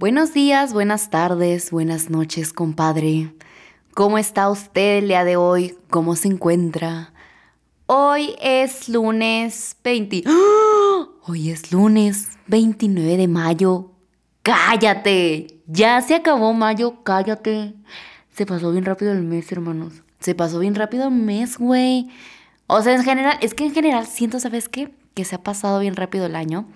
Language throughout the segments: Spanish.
Buenos días, buenas tardes, buenas noches, compadre. ¿Cómo está usted el día de hoy? ¿Cómo se encuentra? Hoy es lunes 20. ¡Ah! Hoy es lunes 29 de mayo. ¡Cállate! Ya se acabó mayo, cállate. Se pasó bien rápido el mes, hermanos. Se pasó bien rápido el mes, güey. O sea, en general, es que en general siento, ¿sabes qué? Que se ha pasado bien rápido el año.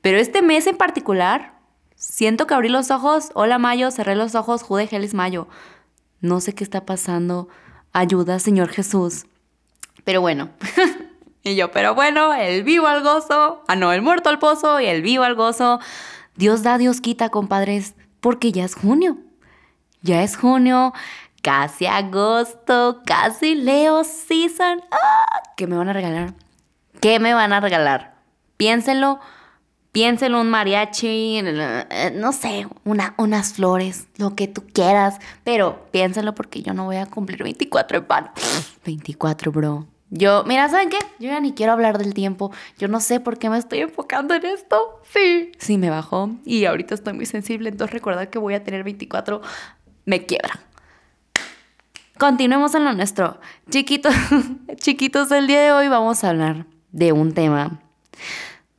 Pero este mes en particular, Siento que abrí los ojos, hola Mayo, cerré los ojos, Jude Gelis Mayo. No sé qué está pasando. Ayuda, Señor Jesús. Pero bueno. y yo, pero bueno, el vivo al gozo. Ah, no, el muerto al pozo y el vivo al gozo. Dios da, Dios quita, compadres, porque ya es junio. Ya es junio, casi agosto, casi Leo season. ¡Ah! ¿Qué me van a regalar? ¿Qué me van a regalar? Piénsenlo piénselo un mariachi, eh, no sé, una, unas flores, lo que tú quieras, pero piénselo porque yo no voy a cumplir 24 en pan. 24, bro. Yo, mira, ¿saben qué? Yo ya ni quiero hablar del tiempo. Yo no sé por qué me estoy enfocando en esto. Sí. Sí, me bajó y ahorita estoy muy sensible, entonces recordar que voy a tener 24 me quiebra. Continuemos en lo nuestro. Chiquitos, chiquitos, el día de hoy vamos a hablar de un tema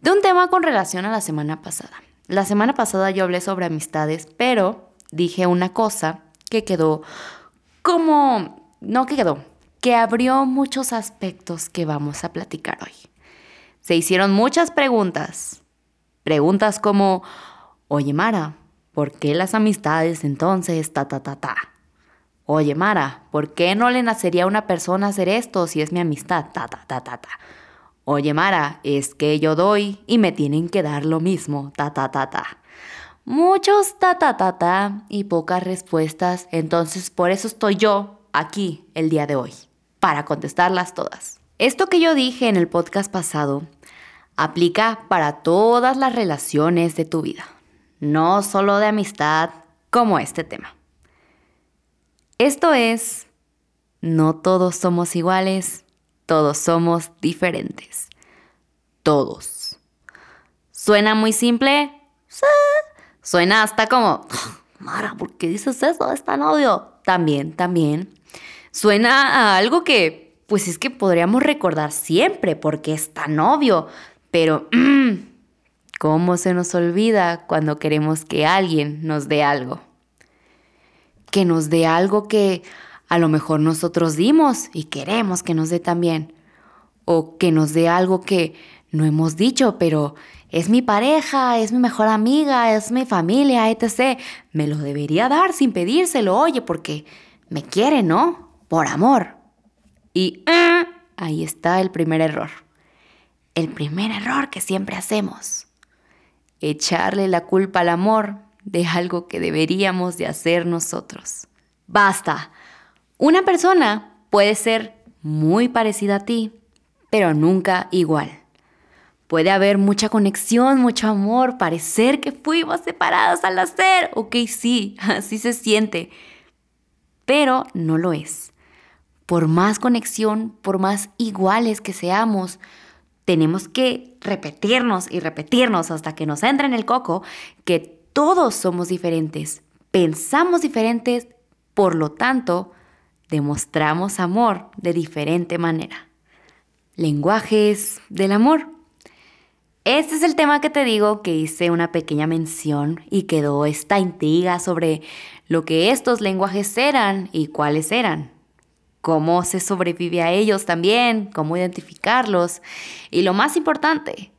de un tema con relación a la semana pasada. La semana pasada yo hablé sobre amistades, pero dije una cosa que quedó como... No que quedó, que abrió muchos aspectos que vamos a platicar hoy. Se hicieron muchas preguntas. Preguntas como, oye Mara, ¿por qué las amistades entonces ta ta ta ta? Oye Mara, ¿por qué no le nacería a una persona hacer esto si es mi amistad? Ta ta ta ta ta. Oye, Mara, es que yo doy y me tienen que dar lo mismo, ta ta ta ta. Muchos ta ta ta ta y pocas respuestas, entonces por eso estoy yo aquí el día de hoy, para contestarlas todas. Esto que yo dije en el podcast pasado aplica para todas las relaciones de tu vida, no solo de amistad como este tema. Esto es, no todos somos iguales todos somos diferentes. Todos. ¿Suena muy simple? Suena hasta como, Mara, ¿por qué dices eso? Es tan obvio. También, también. Suena a algo que, pues es que podríamos recordar siempre porque es tan obvio. Pero, mm, ¿cómo se nos olvida cuando queremos que alguien nos dé algo? Que nos dé algo que a lo mejor nosotros dimos y queremos que nos dé también. O que nos dé algo que no hemos dicho, pero es mi pareja, es mi mejor amiga, es mi familia, etc. Me lo debería dar sin pedírselo, oye, porque me quiere, ¿no? Por amor. Y ah, ahí está el primer error. El primer error que siempre hacemos. Echarle la culpa al amor de algo que deberíamos de hacer nosotros. Basta. Una persona puede ser muy parecida a ti, pero nunca igual. Puede haber mucha conexión, mucho amor, parecer que fuimos separados al nacer. Ok, sí, así se siente, pero no lo es. Por más conexión, por más iguales que seamos, tenemos que repetirnos y repetirnos hasta que nos entre en el coco que todos somos diferentes, pensamos diferentes, por lo tanto, demostramos amor de diferente manera. Lenguajes del amor. Este es el tema que te digo que hice una pequeña mención y quedó esta intriga sobre lo que estos lenguajes eran y cuáles eran. Cómo se sobrevive a ellos también, cómo identificarlos y lo más importante,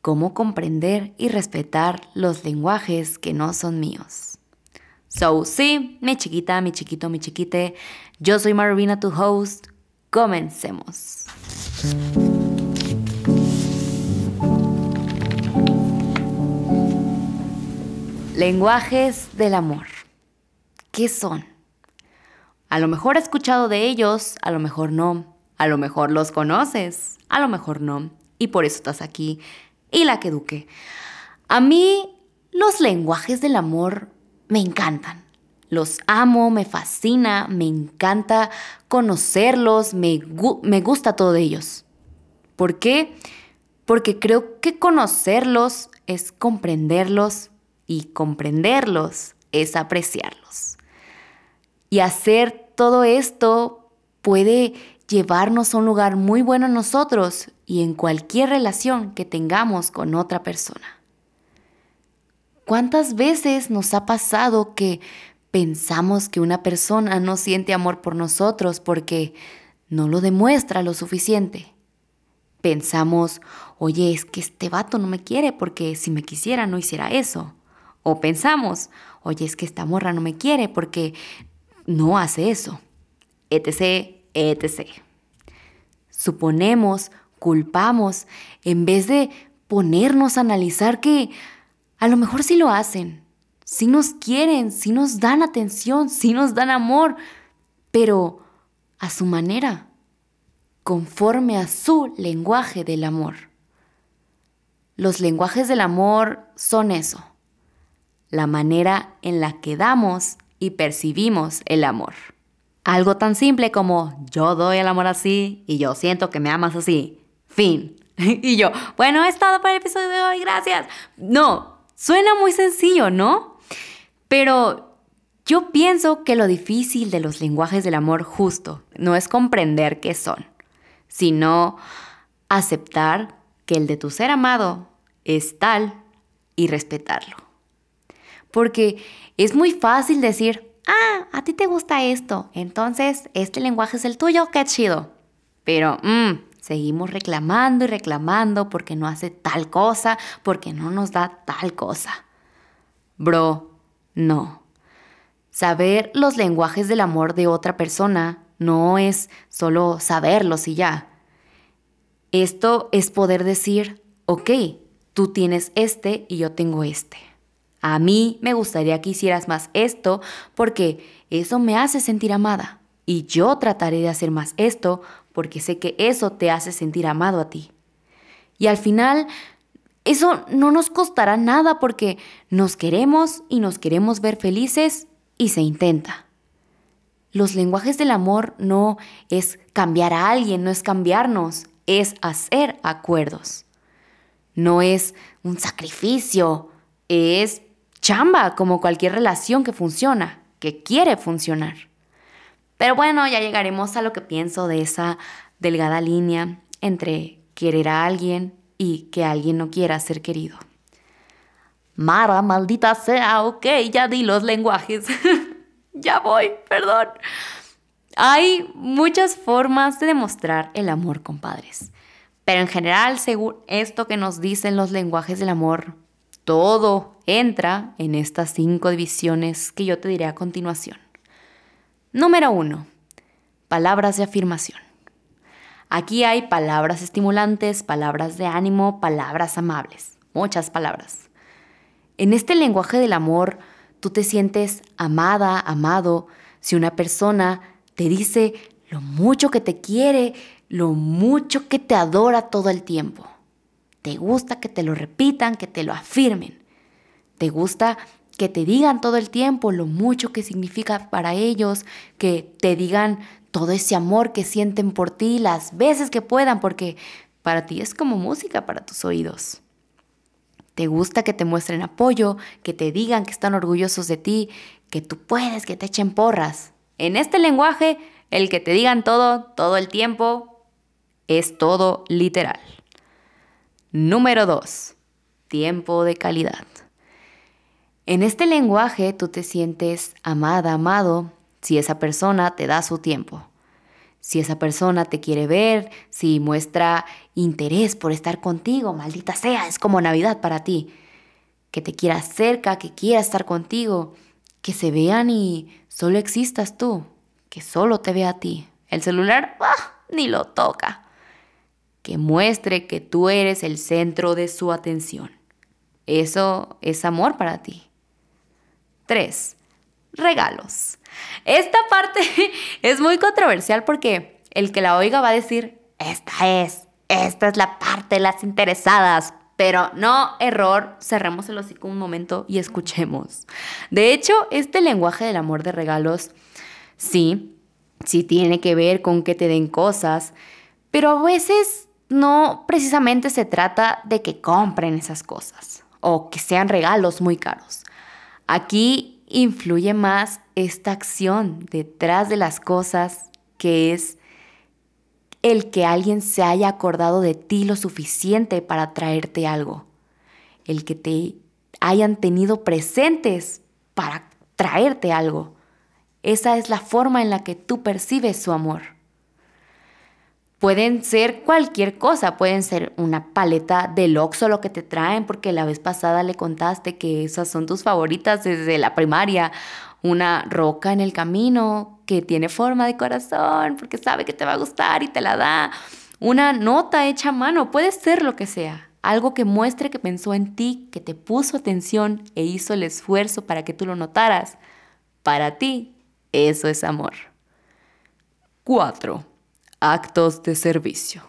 cómo comprender y respetar los lenguajes que no son míos. So, sí, mi chiquita, mi chiquito, mi chiquite, yo soy Marvina, tu host. Comencemos. Lenguajes del amor. ¿Qué son? A lo mejor has escuchado de ellos, a lo mejor no. A lo mejor los conoces, a lo mejor no. Y por eso estás aquí. Y la que eduque. A mí los lenguajes del amor me encantan. Los amo, me fascina, me encanta conocerlos, me, me gusta todo de ellos. ¿Por qué? Porque creo que conocerlos es comprenderlos y comprenderlos es apreciarlos. Y hacer todo esto puede llevarnos a un lugar muy bueno en nosotros y en cualquier relación que tengamos con otra persona. ¿Cuántas veces nos ha pasado que pensamos que una persona no siente amor por nosotros porque no lo demuestra lo suficiente? Pensamos, oye, es que este vato no me quiere porque si me quisiera no hiciera eso. O pensamos, oye, es que esta morra no me quiere porque no hace eso. Etc, etc. Suponemos, culpamos, en vez de ponernos a analizar que a lo mejor sí lo hacen, sí nos quieren, sí nos dan atención, sí nos dan amor, pero a su manera, conforme a su lenguaje del amor. Los lenguajes del amor son eso, la manera en la que damos y percibimos el amor. Algo tan simple como yo doy el amor así y yo siento que me amas así. Fin. y yo, bueno, es todo para el episodio de hoy, gracias. No, suena muy sencillo, ¿no? Pero yo pienso que lo difícil de los lenguajes del amor justo no es comprender qué son, sino aceptar que el de tu ser amado es tal y respetarlo. Porque es muy fácil decir, ah, a ti te gusta esto, entonces este lenguaje es el tuyo, qué chido. Pero mmm, seguimos reclamando y reclamando porque no hace tal cosa, porque no nos da tal cosa. Bro, no. Saber los lenguajes del amor de otra persona no es solo saberlos y ya. Esto es poder decir, ok, tú tienes este y yo tengo este. A mí me gustaría que hicieras más esto porque eso me hace sentir amada. Y yo trataré de hacer más esto porque sé que eso te hace sentir amado a ti. Y al final, eso no nos costará nada porque nos queremos y nos queremos ver felices y se intenta. Los lenguajes del amor no es cambiar a alguien, no es cambiarnos, es hacer acuerdos. No es un sacrificio, es chamba, como cualquier relación que funciona, que quiere funcionar. Pero bueno, ya llegaremos a lo que pienso de esa delgada línea entre querer a alguien y que alguien no quiera ser querido. Mara, maldita sea, ok, ya di los lenguajes. ya voy, perdón. Hay muchas formas de demostrar el amor, compadres. Pero en general, según esto que nos dicen los lenguajes del amor, todo entra en estas cinco divisiones que yo te diré a continuación. Número uno, palabras de afirmación. Aquí hay palabras estimulantes, palabras de ánimo, palabras amables, muchas palabras. En este lenguaje del amor, tú te sientes amada, amado, si una persona te dice lo mucho que te quiere, lo mucho que te adora todo el tiempo. Te gusta que te lo repitan, que te lo afirmen. Te gusta que te digan todo el tiempo lo mucho que significa para ellos, que te digan todo ese amor que sienten por ti las veces que puedan, porque para ti es como música para tus oídos. Te gusta que te muestren apoyo, que te digan que están orgullosos de ti, que tú puedes, que te echen porras. En este lenguaje, el que te digan todo, todo el tiempo, es todo literal. Número 2. Tiempo de calidad. En este lenguaje tú te sientes amada, amado, si esa persona te da su tiempo. Si esa persona te quiere ver, si muestra interés por estar contigo, maldita sea, es como Navidad para ti. Que te quiera cerca, que quiera estar contigo, que se vean y solo existas tú, que solo te vea a ti. El celular, ¡ah! ni lo toca que muestre que tú eres el centro de su atención. Eso es amor para ti. 3. Regalos. Esta parte es muy controversial porque el que la oiga va a decir, esta es, esta es la parte de las interesadas. Pero no, error, cerremos el hocico un momento y escuchemos. De hecho, este lenguaje del amor de regalos, sí, sí tiene que ver con que te den cosas, pero a veces no precisamente se trata de que compren esas cosas. o que sean regalos muy caros. Aquí influye más esta acción detrás de las cosas que es el que alguien se haya acordado de ti lo suficiente para traerte algo, el que te hayan tenido presentes para traerte algo. Esa es la forma en la que tú percibes su amor. Pueden ser cualquier cosa, pueden ser una paleta de Oxxo lo que te traen, porque la vez pasada le contaste que esas son tus favoritas desde la primaria, una roca en el camino que tiene forma de corazón, porque sabe que te va a gustar y te la da, una nota hecha a mano, puede ser lo que sea, algo que muestre que pensó en ti, que te puso atención e hizo el esfuerzo para que tú lo notaras. Para ti, eso es amor. 4 actos de servicio.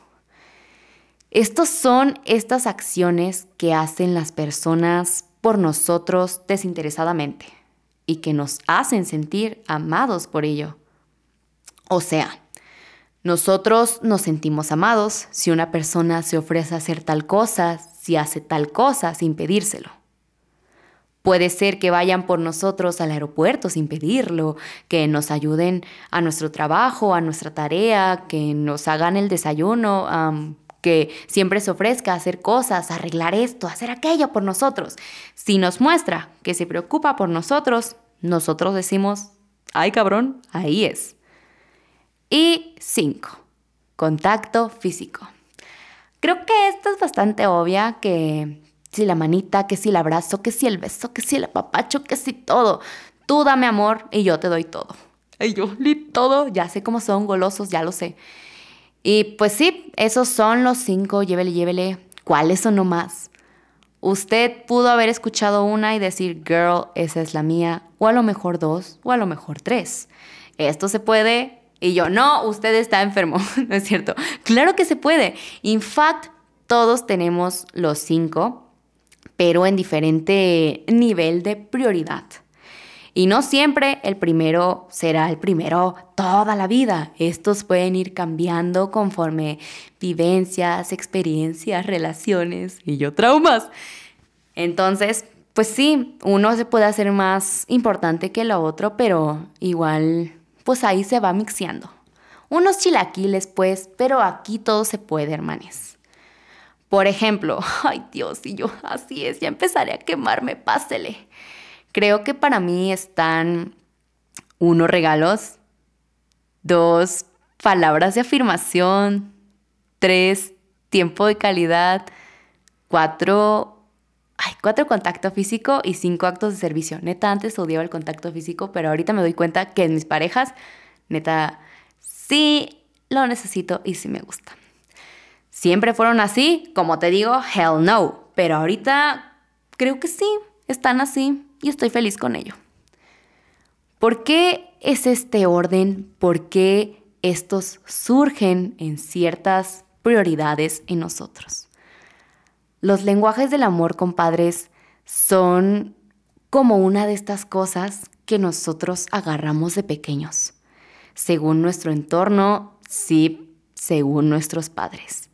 Estos son estas acciones que hacen las personas por nosotros desinteresadamente y que nos hacen sentir amados por ello. O sea, nosotros nos sentimos amados si una persona se ofrece a hacer tal cosa, si hace tal cosa sin pedírselo. Puede ser que vayan por nosotros al aeropuerto sin pedirlo, que nos ayuden a nuestro trabajo, a nuestra tarea, que nos hagan el desayuno, que siempre se ofrezca hacer cosas, arreglar esto, hacer aquello por nosotros. Si nos muestra que se preocupa por nosotros, nosotros decimos, ay cabrón, ahí es. Y cinco, contacto físico. Creo que esto es bastante obvia que si la manita, que si el abrazo, que si el beso, que si el apapacho, que si todo. Tú dame amor y yo te doy todo. Y yo, ni todo, ya sé cómo son golosos, ya lo sé. Y pues sí, esos son los cinco, llévele, llévele. ¿Cuáles son nomás? Usted pudo haber escuchado una y decir, girl, esa es la mía, o a lo mejor dos, o a lo mejor tres. Esto se puede. Y yo, no, usted está enfermo, ¿no es cierto? Claro que se puede. In fact, todos tenemos los cinco pero en diferente nivel de prioridad. Y no siempre el primero será el primero toda la vida. Estos pueden ir cambiando conforme vivencias, experiencias, relaciones y yo traumas. Entonces, pues sí, uno se puede hacer más importante que el otro, pero igual, pues ahí se va mixeando. Unos chilaquiles, pues, pero aquí todo se puede, hermanes. Por ejemplo, ay Dios, y yo, así es, ya empezaré a quemarme, pásele. Creo que para mí están unos regalos, dos palabras de afirmación, tres tiempo de calidad, cuatro, ay, cuatro contacto físico y cinco actos de servicio. Neta, antes odiaba el contacto físico, pero ahorita me doy cuenta que en mis parejas, neta, sí lo necesito y sí me gusta. ¿Siempre fueron así? Como te digo, hell no. Pero ahorita creo que sí, están así y estoy feliz con ello. ¿Por qué es este orden? ¿Por qué estos surgen en ciertas prioridades en nosotros? Los lenguajes del amor, compadres, son como una de estas cosas que nosotros agarramos de pequeños, según nuestro entorno, sí, según nuestros padres.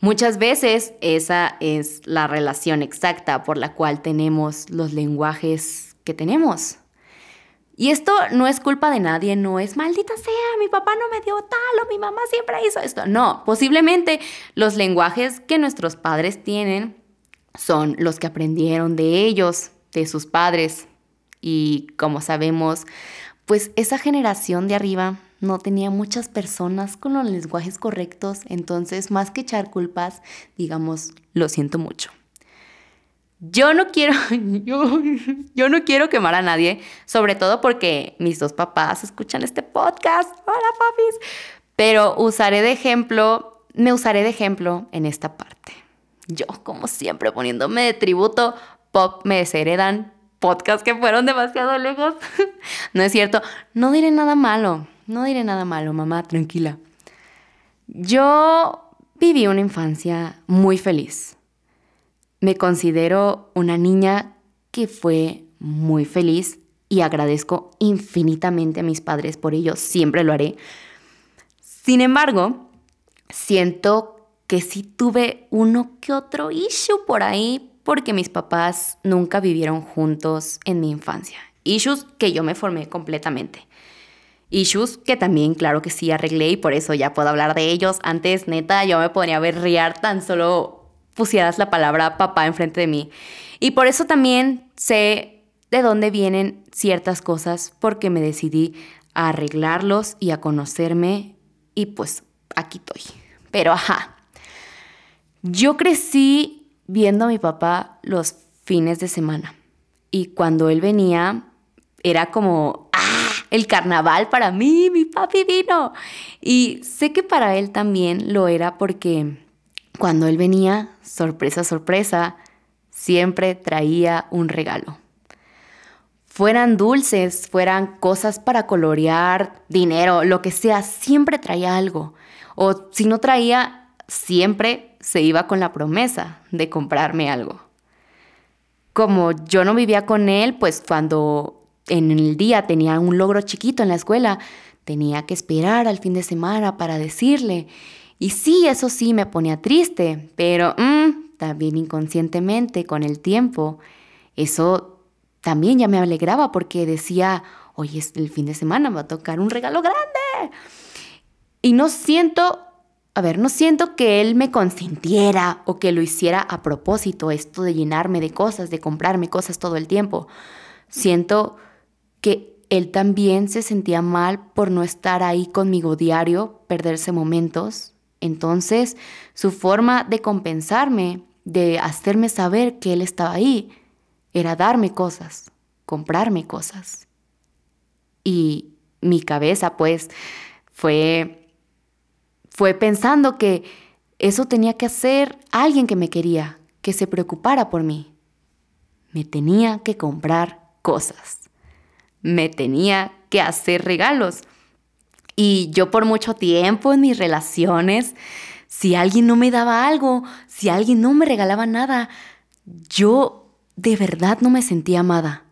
Muchas veces esa es la relación exacta por la cual tenemos los lenguajes que tenemos. Y esto no es culpa de nadie, no es maldita sea, mi papá no me dio tal o mi mamá siempre hizo esto. No, posiblemente los lenguajes que nuestros padres tienen son los que aprendieron de ellos, de sus padres. Y como sabemos, pues esa generación de arriba no tenía muchas personas con los lenguajes correctos, entonces más que echar culpas, digamos, lo siento mucho. Yo no quiero, yo, no quiero quemar a nadie, sobre todo porque mis dos papás escuchan este podcast. Hola, papis. Pero usaré de ejemplo, me usaré de ejemplo en esta parte. Yo, como siempre, poniéndome de tributo, pop me desheredan podcasts que fueron demasiado lejos. no es cierto, no diré nada malo. No diré nada malo, mamá, tranquila. Yo viví una infancia muy feliz. Me considero una niña que fue muy feliz y agradezco infinitamente a mis padres por ello, siempre lo haré. Sin embargo, siento que sí tuve uno que otro issue por ahí porque mis papás nunca vivieron juntos en mi infancia. Issues que yo me formé completamente. Issues que también, claro que sí, arreglé y por eso ya puedo hablar de ellos. Antes, neta, yo me ponía a berrear tan solo pusieras la palabra papá enfrente de mí. Y por eso también sé de dónde vienen ciertas cosas, porque me decidí a arreglarlos y a conocerme y pues aquí estoy. Pero ajá, yo crecí viendo a mi papá los fines de semana y cuando él venía era como, ¡ah! El carnaval para mí, mi papi vino. Y sé que para él también lo era porque cuando él venía, sorpresa, sorpresa, siempre traía un regalo. Fueran dulces, fueran cosas para colorear, dinero, lo que sea, siempre traía algo. O si no traía, siempre se iba con la promesa de comprarme algo. Como yo no vivía con él, pues cuando en el día tenía un logro chiquito en la escuela, tenía que esperar al fin de semana para decirle. Y sí, eso sí me ponía triste, pero mm, también inconscientemente con el tiempo, eso también ya me alegraba porque decía, hoy es el fin de semana, me va a tocar un regalo grande. Y no siento, a ver, no siento que él me consintiera o que lo hiciera a propósito, esto de llenarme de cosas, de comprarme cosas todo el tiempo. Siento que él también se sentía mal por no estar ahí conmigo diario, perderse momentos. Entonces, su forma de compensarme, de hacerme saber que él estaba ahí, era darme cosas, comprarme cosas. Y mi cabeza, pues, fue, fue pensando que eso tenía que hacer alguien que me quería, que se preocupara por mí. Me tenía que comprar cosas me tenía que hacer regalos. Y yo por mucho tiempo en mis relaciones, si alguien no me daba algo, si alguien no me regalaba nada, yo de verdad no me sentía amada.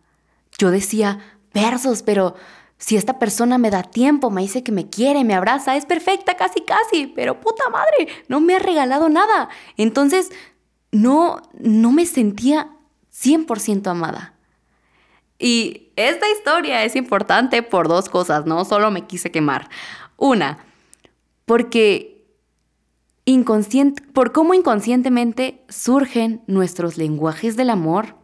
Yo decía, versos, pero si esta persona me da tiempo, me dice que me quiere, me abraza, es perfecta casi casi, pero puta madre, no me ha regalado nada. Entonces, no, no me sentía 100% amada. Y esta historia es importante por dos cosas, no solo me quise quemar. Una, porque inconsciente, por cómo inconscientemente surgen nuestros lenguajes del amor.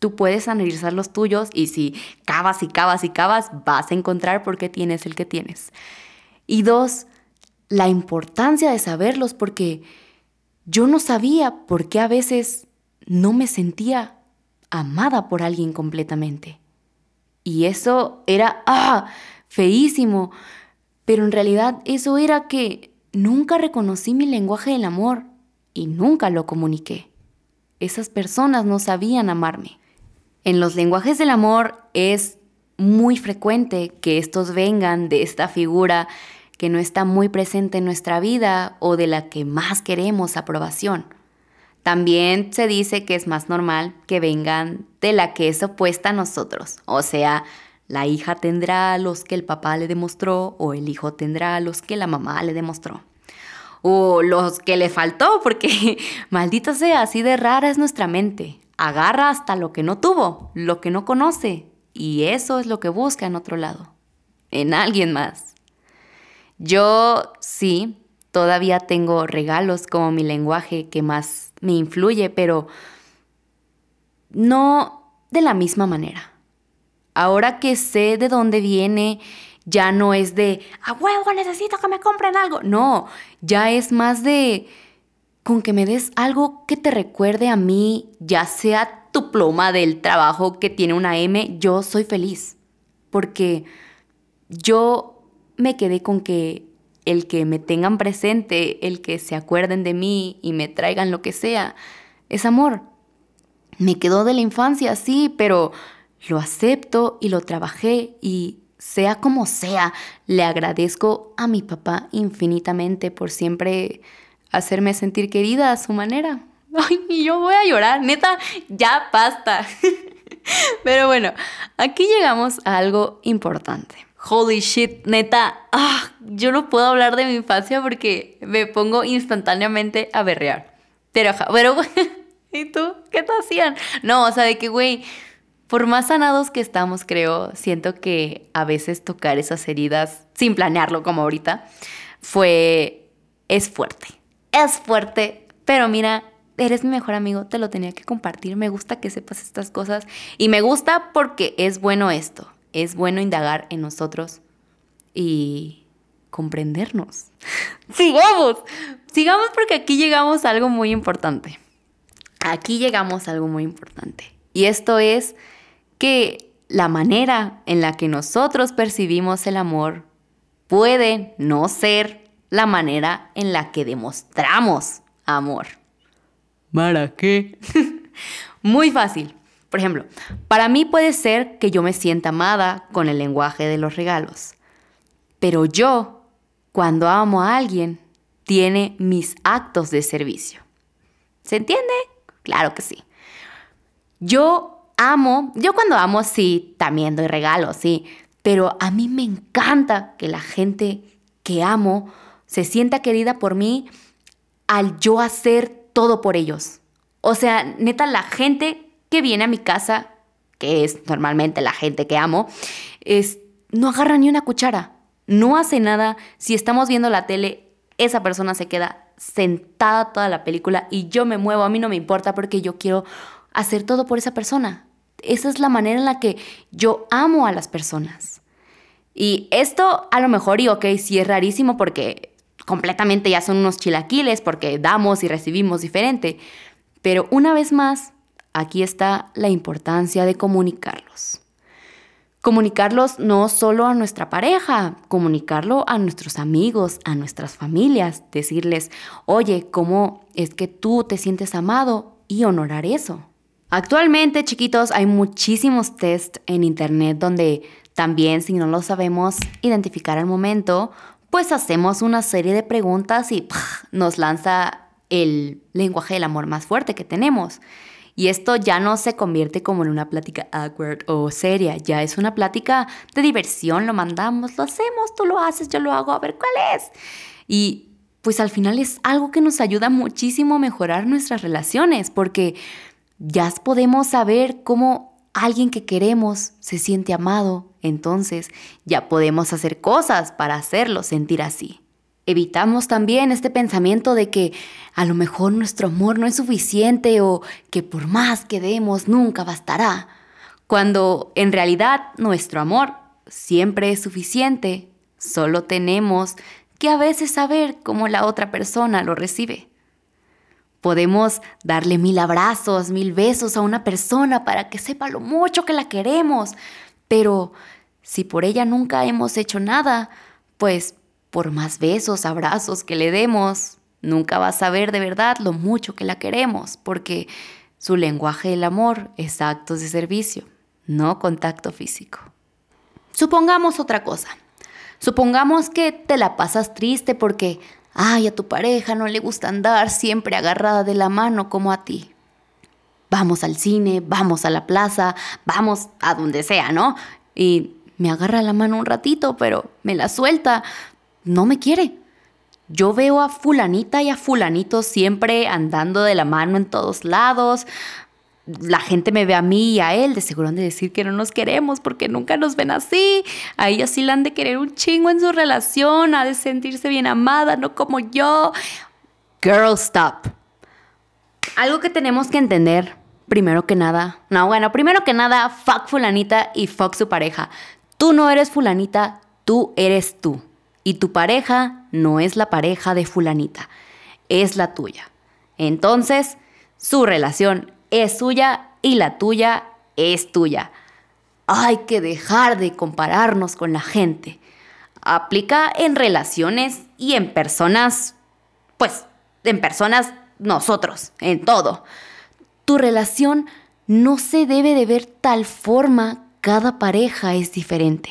Tú puedes analizar los tuyos y si cavas y cavas y cavas, vas a encontrar por qué tienes el que tienes. Y dos, la importancia de saberlos porque yo no sabía por qué a veces no me sentía amada por alguien completamente. Y eso era, ah, feísimo. Pero en realidad eso era que nunca reconocí mi lenguaje del amor y nunca lo comuniqué. Esas personas no sabían amarme. En los lenguajes del amor es muy frecuente que estos vengan de esta figura que no está muy presente en nuestra vida o de la que más queremos aprobación. También se dice que es más normal que vengan de la que es opuesta a nosotros, o sea, la hija tendrá los que el papá le demostró o el hijo tendrá los que la mamá le demostró. O los que le faltó, porque maldita sea, así de rara es nuestra mente. Agarra hasta lo que no tuvo, lo que no conoce, y eso es lo que busca en otro lado, en alguien más. Yo sí, todavía tengo regalos como mi lenguaje que más me influye, pero no de la misma manera. Ahora que sé de dónde viene, ya no es de, a huevo, necesito que me compren algo. No, ya es más de, con que me des algo que te recuerde a mí, ya sea tu pluma del trabajo que tiene una M, yo soy feliz. Porque yo me quedé con que el que me tengan presente, el que se acuerden de mí y me traigan lo que sea, es amor. Me quedó de la infancia, sí, pero lo acepto y lo trabajé y sea como sea, le agradezco a mi papá infinitamente por siempre hacerme sentir querida a su manera. Ay, yo voy a llorar, neta, ya basta. Pero bueno, aquí llegamos a algo importante holy shit, neta, ah, yo no puedo hablar de mi infancia porque me pongo instantáneamente a berrear. Pero, pero ¿Y tú? ¿Qué te hacían? No, o sea, de que, güey, por más sanados que estamos, creo, siento que a veces tocar esas heridas, sin planearlo como ahorita, fue, es fuerte. Es fuerte, pero mira, eres mi mejor amigo, te lo tenía que compartir, me gusta que sepas estas cosas y me gusta porque es bueno esto, es bueno indagar en nosotros y comprendernos. sigamos, sigamos porque aquí llegamos a algo muy importante. Aquí llegamos a algo muy importante. Y esto es que la manera en la que nosotros percibimos el amor puede no ser la manera en la que demostramos amor. ¿Para qué? Muy fácil. Por ejemplo, para mí puede ser que yo me sienta amada con el lenguaje de los regalos. Pero yo, cuando amo a alguien, tiene mis actos de servicio. ¿Se entiende? Claro que sí. Yo amo, yo cuando amo sí, también doy regalos, sí, pero a mí me encanta que la gente que amo se sienta querida por mí al yo hacer todo por ellos. O sea, neta, la gente que viene a mi casa, que es normalmente la gente que amo, es, no agarra ni una cuchara, no hace nada. Si estamos viendo la tele, esa persona se queda sentada toda la película y yo me muevo, a mí no me importa porque yo quiero hacer todo por esa persona esa es la manera en la que yo amo a las personas. Y esto a lo mejor, y ok, sí es rarísimo porque completamente ya son unos chilaquiles, porque damos y recibimos diferente. Pero una vez más, aquí está la importancia de comunicarlos. Comunicarlos no solo a nuestra pareja, comunicarlo a nuestros amigos, a nuestras familias, decirles, oye, ¿cómo es que tú te sientes amado? Y honorar eso. Actualmente, chiquitos, hay muchísimos test en internet donde también, si no lo sabemos identificar al momento, pues hacemos una serie de preguntas y nos lanza el lenguaje del amor más fuerte que tenemos. Y esto ya no se convierte como en una plática awkward o seria, ya es una plática de diversión, lo mandamos, lo hacemos, tú lo haces, yo lo hago, a ver cuál es. Y pues al final es algo que nos ayuda muchísimo a mejorar nuestras relaciones, porque ya podemos saber cómo alguien que queremos se siente amado, entonces ya podemos hacer cosas para hacerlo sentir así. Evitamos también este pensamiento de que a lo mejor nuestro amor no es suficiente o que por más que demos nunca bastará, cuando en realidad nuestro amor siempre es suficiente, solo tenemos que a veces saber cómo la otra persona lo recibe. Podemos darle mil abrazos, mil besos a una persona para que sepa lo mucho que la queremos, pero si por ella nunca hemos hecho nada, pues por más besos, abrazos que le demos, nunca va a saber de verdad lo mucho que la queremos, porque su lenguaje del amor es actos de servicio, no contacto físico. Supongamos otra cosa. Supongamos que te la pasas triste porque Ay, a tu pareja no le gusta andar siempre agarrada de la mano como a ti. Vamos al cine, vamos a la plaza, vamos a donde sea, ¿no? Y me agarra la mano un ratito, pero me la suelta. No me quiere. Yo veo a fulanita y a fulanito siempre andando de la mano en todos lados la gente me ve a mí y a él, de seguro han de decir que no nos queremos porque nunca nos ven así. A ella sí la han de querer un chingo en su relación, ha de sentirse bien amada, no como yo. Girl, stop. Algo que tenemos que entender, primero que nada, no, bueno, primero que nada, fuck fulanita y fuck su pareja. Tú no eres fulanita, tú eres tú. Y tu pareja no es la pareja de fulanita, es la tuya. Entonces, su relación es suya y la tuya es tuya. Hay que dejar de compararnos con la gente. Aplica en relaciones y en personas, pues, en personas nosotros, en todo. Tu relación no se debe de ver tal forma, cada pareja es diferente.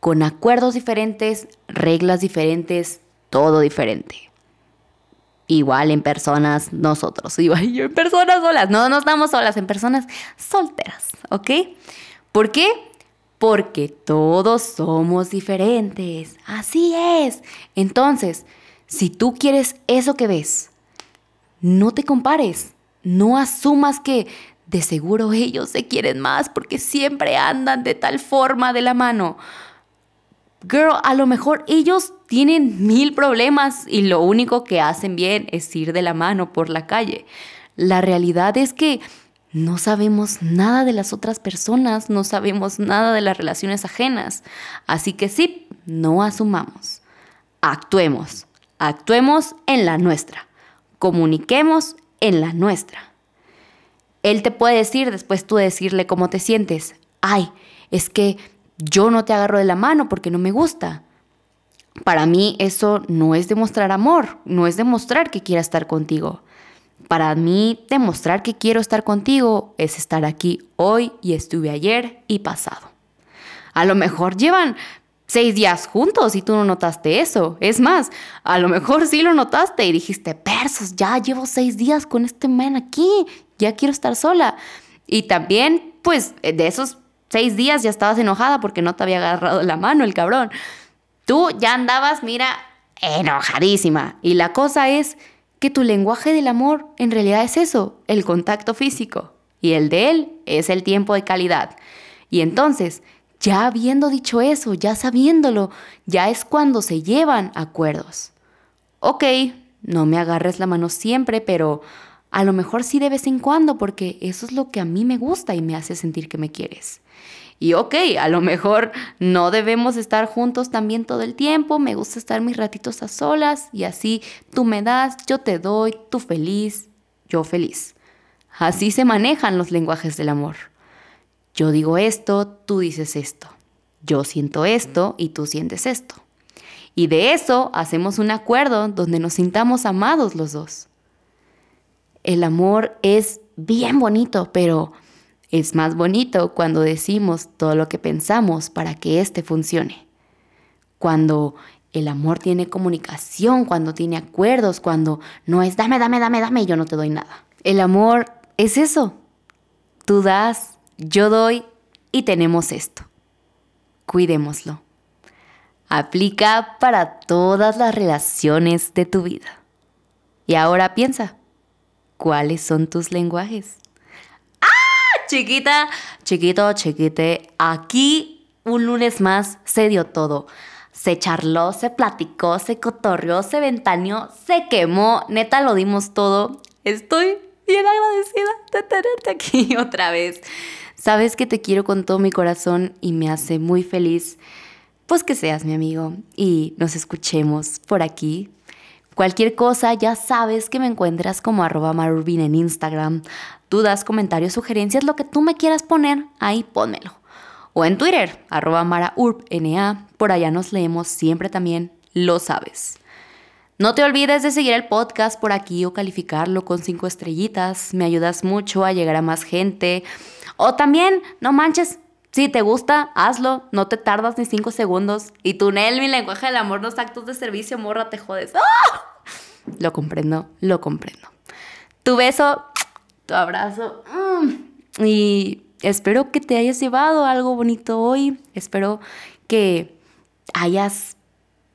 Con acuerdos diferentes, reglas diferentes, todo diferente. Igual en personas nosotros, igual yo en personas solas, no, no estamos solas, en personas solteras, ¿ok? ¿Por qué? Porque todos somos diferentes, así es. Entonces, si tú quieres eso que ves, no te compares, No asumas que de seguro ellos se quieren más porque siempre andan de tal forma de la mano. Girl, a lo mejor ellos tienen mil problemas y lo único que hacen bien es ir de la mano por la calle. La realidad es que no sabemos nada de las otras personas, no sabemos nada de las relaciones ajenas. Así que sí, no asumamos. Actuemos. Actuemos en la nuestra. Comuniquemos en la nuestra. Él te puede decir, después tú decirle cómo te sientes. Ay, es que yo no te agarro de la mano porque no me gusta. Para mí eso no es demostrar amor, no es demostrar que quiera estar contigo. Para mí, demostrar que quiero estar contigo es estar aquí hoy y estuve ayer y pasado. A lo mejor llevan seis días juntos y tú no notaste eso. Es más, a lo mejor sí lo notaste y dijiste, persos, ya llevo seis días con este man aquí, ya quiero estar sola. Y también, pues, de esos seis días ya estabas enojada porque no te había agarrado la mano el cabrón. Tú ya andabas, mira, enojadísima. Y la cosa es que tu lenguaje del amor en realidad es eso, el contacto físico, y el de él es el tiempo de calidad. Y entonces, ya habiendo dicho eso, ya sabiéndolo, ya es cuando se llevan acuerdos. Ok, no me agarres la mano siempre, pero a lo mejor sí de vez en cuando, porque eso es lo que a mí me gusta y me hace sentir que me quieres. Y ok, a lo mejor no debemos estar juntos también todo el tiempo, me gusta estar mis ratitos a solas y así tú me das, yo te doy, tú feliz, yo feliz. Así se manejan los lenguajes del amor. Yo digo esto, tú dices esto. Yo siento esto y tú sientes esto. Y de eso hacemos un acuerdo donde nos sintamos amados los dos. El amor es bien bonito, pero es más bonito cuando decimos todo lo que pensamos para que éste funcione. Cuando el amor tiene comunicación, cuando tiene acuerdos, cuando no es dame, dame, dame, dame y yo no te doy nada. El amor es eso. Tú das, yo doy y tenemos esto. Cuidémoslo. Aplica para todas las relaciones de tu vida. Y ahora piensa, ¿cuáles son tus lenguajes? Chiquita, chiquito, chiquite, aquí un lunes más se dio todo. Se charló, se platicó, se cotorreó, se ventaneó, se quemó, neta lo dimos todo. Estoy bien agradecida de tenerte aquí otra vez. Sabes que te quiero con todo mi corazón y me hace muy feliz pues que seas mi amigo y nos escuchemos por aquí Cualquier cosa, ya sabes que me encuentras como arroba marurbin en Instagram. Dudas, comentarios, sugerencias, lo que tú me quieras poner, ahí pónmelo. O en Twitter, arroba maraurbna. Por allá nos leemos siempre también, lo sabes. No te olvides de seguir el podcast por aquí o calificarlo con cinco estrellitas. Me ayudas mucho a llegar a más gente. O también, no manches, si te gusta, hazlo, no te tardas ni cinco segundos. Y tú, Nel, mi lenguaje del amor, los actos de servicio, morra, te jodes. ¡Ah! Lo comprendo, lo comprendo. Tu beso, abrazo. Mm, y espero que te hayas llevado algo bonito hoy. Espero que hayas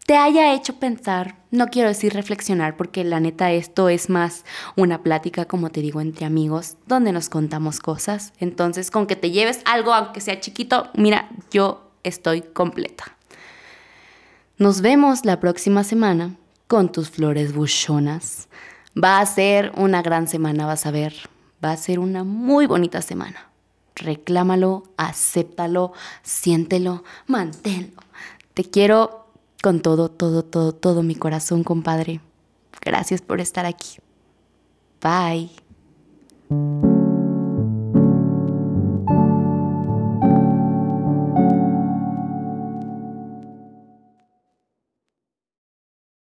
te haya hecho pensar, no quiero decir reflexionar, porque la neta esto es más una plática, como te digo, entre amigos, donde nos contamos cosas. Entonces, con que te lleves algo, aunque sea chiquito, mira, yo estoy completa. Nos vemos la próxima semana con tus flores buchonas. Va a ser una gran semana, vas a ver. Va a ser una muy bonita semana. Reclámalo, acéptalo, siéntelo, manténlo. Te quiero con todo, todo, todo, todo mi corazón, compadre. Gracias por estar aquí. Bye.